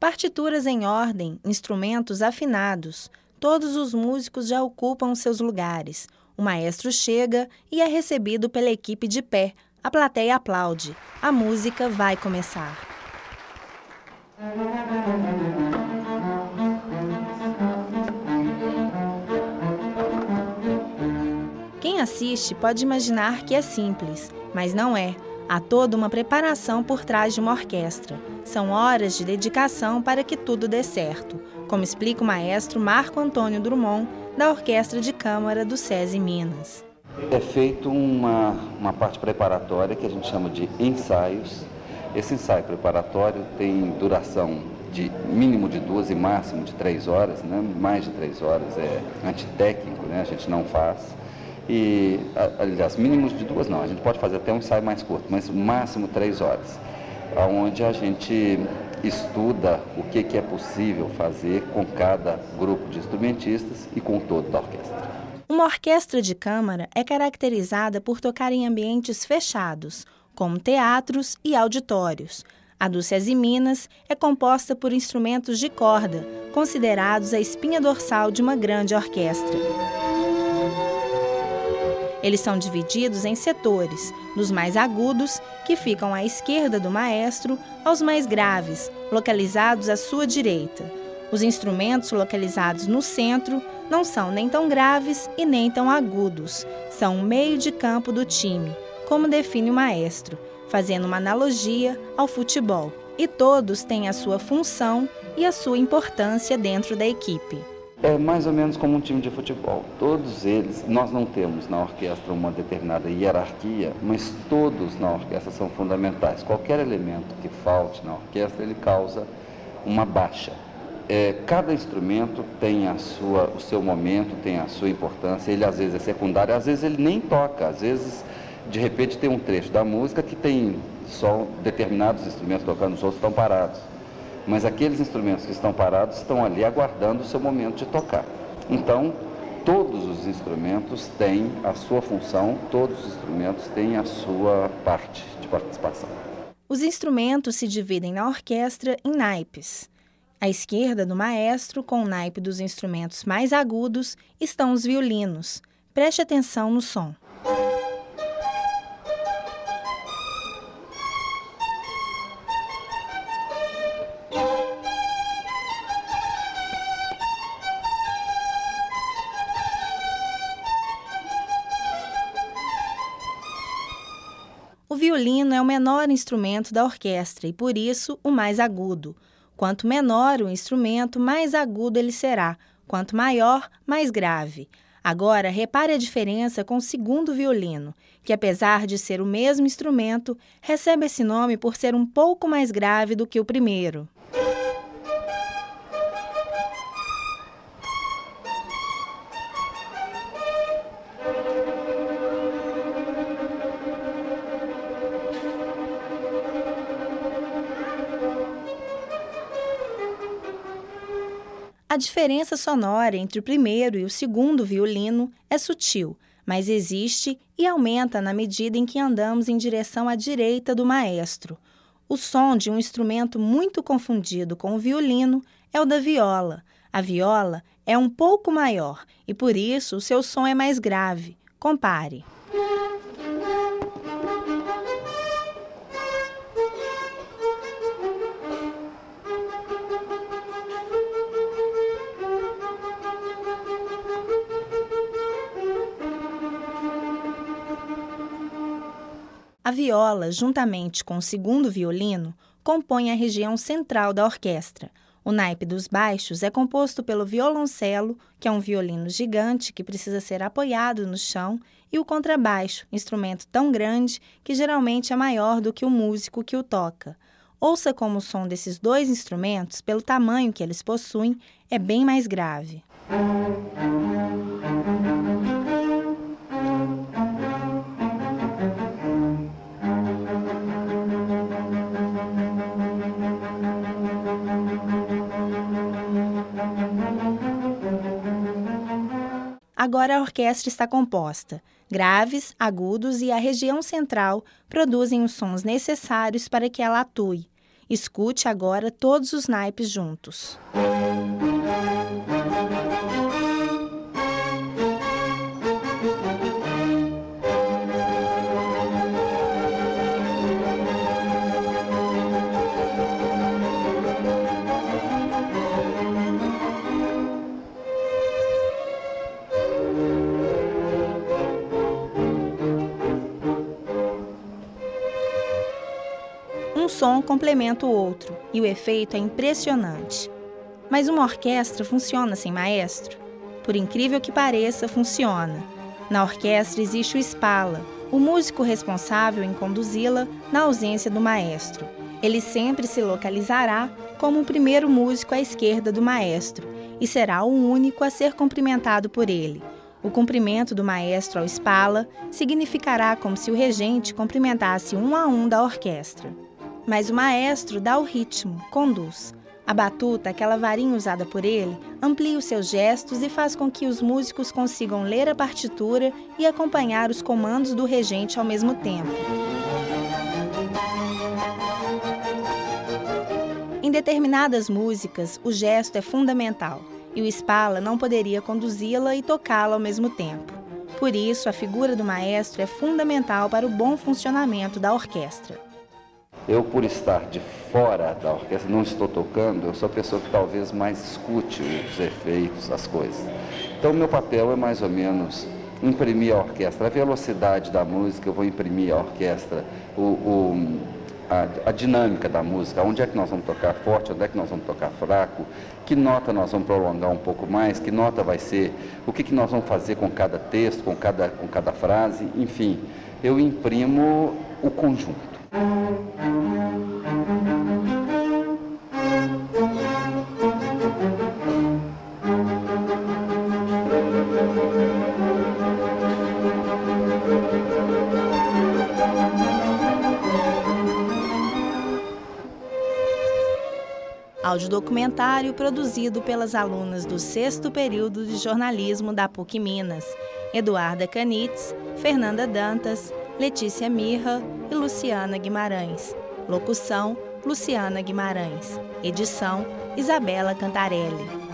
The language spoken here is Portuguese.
Partituras em ordem, instrumentos afinados. Todos os músicos já ocupam seus lugares. O maestro chega e é recebido pela equipe de pé. A plateia aplaude. A música vai começar. Quem assiste pode imaginar que é simples, mas não é. Há toda uma preparação por trás de uma orquestra. São horas de dedicação para que tudo dê certo, como explica o maestro Marco Antônio Drummond, da Orquestra de Câmara do SESI Minas. É feito uma, uma parte preparatória que a gente chama de ensaios. Esse ensaio preparatório tem duração de mínimo de duas e máximo de três horas, né? mais de três horas é antitécnico, né? a gente não faz e, aliás, mínimos de duas não, a gente pode fazer até um ensaio mais curto, mas máximo três horas, onde a gente estuda o que, que é possível fazer com cada grupo de instrumentistas e com todo da orquestra. Uma orquestra de câmara é caracterizada por tocar em ambientes fechados, como teatros e auditórios. A do SESI Minas é composta por instrumentos de corda, considerados a espinha dorsal de uma grande orquestra. Eles são divididos em setores, dos mais agudos, que ficam à esquerda do maestro, aos mais graves, localizados à sua direita. Os instrumentos localizados no centro não são nem tão graves e nem tão agudos, são o meio de campo do time, como define o maestro, fazendo uma analogia ao futebol. E todos têm a sua função e a sua importância dentro da equipe. É mais ou menos como um time de futebol. Todos eles, nós não temos na orquestra uma determinada hierarquia, mas todos na orquestra são fundamentais. Qualquer elemento que falte na orquestra, ele causa uma baixa. É, cada instrumento tem a sua, o seu momento, tem a sua importância. Ele às vezes é secundário, às vezes ele nem toca. Às vezes, de repente, tem um trecho da música que tem só determinados instrumentos tocando, os outros estão parados mas aqueles instrumentos que estão parados estão ali aguardando o seu momento de tocar. Então, todos os instrumentos têm a sua função, todos os instrumentos têm a sua parte de participação. Os instrumentos se dividem na orquestra em naipes. À esquerda do maestro, com o naipe dos instrumentos mais agudos, estão os violinos. Preste atenção no som. Violino é o menor instrumento da orquestra e, por isso, o mais agudo. Quanto menor o instrumento, mais agudo ele será, quanto maior, mais grave. Agora, repare a diferença com o segundo violino, que, apesar de ser o mesmo instrumento, recebe esse nome por ser um pouco mais grave do que o primeiro. Diferença sonora entre o primeiro e o segundo violino é sutil, mas existe e aumenta na medida em que andamos em direção à direita do maestro. O som de um instrumento muito confundido com o violino é o da viola. A viola é um pouco maior e por isso o seu som é mais grave. Compare. A viola, juntamente com o segundo violino, compõe a região central da orquestra. O naipe dos baixos é composto pelo violoncelo, que é um violino gigante que precisa ser apoiado no chão, e o contrabaixo, instrumento tão grande que geralmente é maior do que o músico que o toca. Ouça como o som desses dois instrumentos, pelo tamanho que eles possuem, é bem mais grave. Agora a orquestra está composta. Graves, agudos e a região central produzem os sons necessários para que ela atue. Escute agora todos os naipes juntos. Um som complementa o outro e o efeito é impressionante. Mas uma orquestra funciona sem maestro? Por incrível que pareça, funciona. Na orquestra existe o espala, o músico responsável em conduzi-la na ausência do maestro. Ele sempre se localizará como o primeiro músico à esquerda do maestro e será o único a ser cumprimentado por ele. O cumprimento do maestro ao espala significará como se o regente cumprimentasse um a um da orquestra mas o maestro dá o ritmo, conduz. A batuta, aquela varinha usada por ele, amplia os seus gestos e faz com que os músicos consigam ler a partitura e acompanhar os comandos do regente ao mesmo tempo. Em determinadas músicas, o gesto é fundamental e o Spala não poderia conduzi-la e tocá-la ao mesmo tempo. Por isso, a figura do maestro é fundamental para o bom funcionamento da orquestra. Eu, por estar de fora da orquestra, não estou tocando, eu sou a pessoa que talvez mais escute os efeitos, as coisas. Então, meu papel é mais ou menos imprimir a orquestra, a velocidade da música, eu vou imprimir a orquestra, o, o a, a, dinâmica da música, onde é que nós vamos tocar forte, onde é que nós vamos tocar fraco, que nota nós vamos prolongar um pouco mais, que nota vai ser, o que, que nós vamos fazer com cada texto, com cada, com cada frase, enfim, eu imprimo o conjunto. Audiodocumentário produzido pelas alunas do sexto período de jornalismo da PUC Minas, Eduarda Canitz, Fernanda Dantas, Letícia Mirra e Luciana Guimarães. Locução: Luciana Guimarães. Edição: Isabela Cantarelli.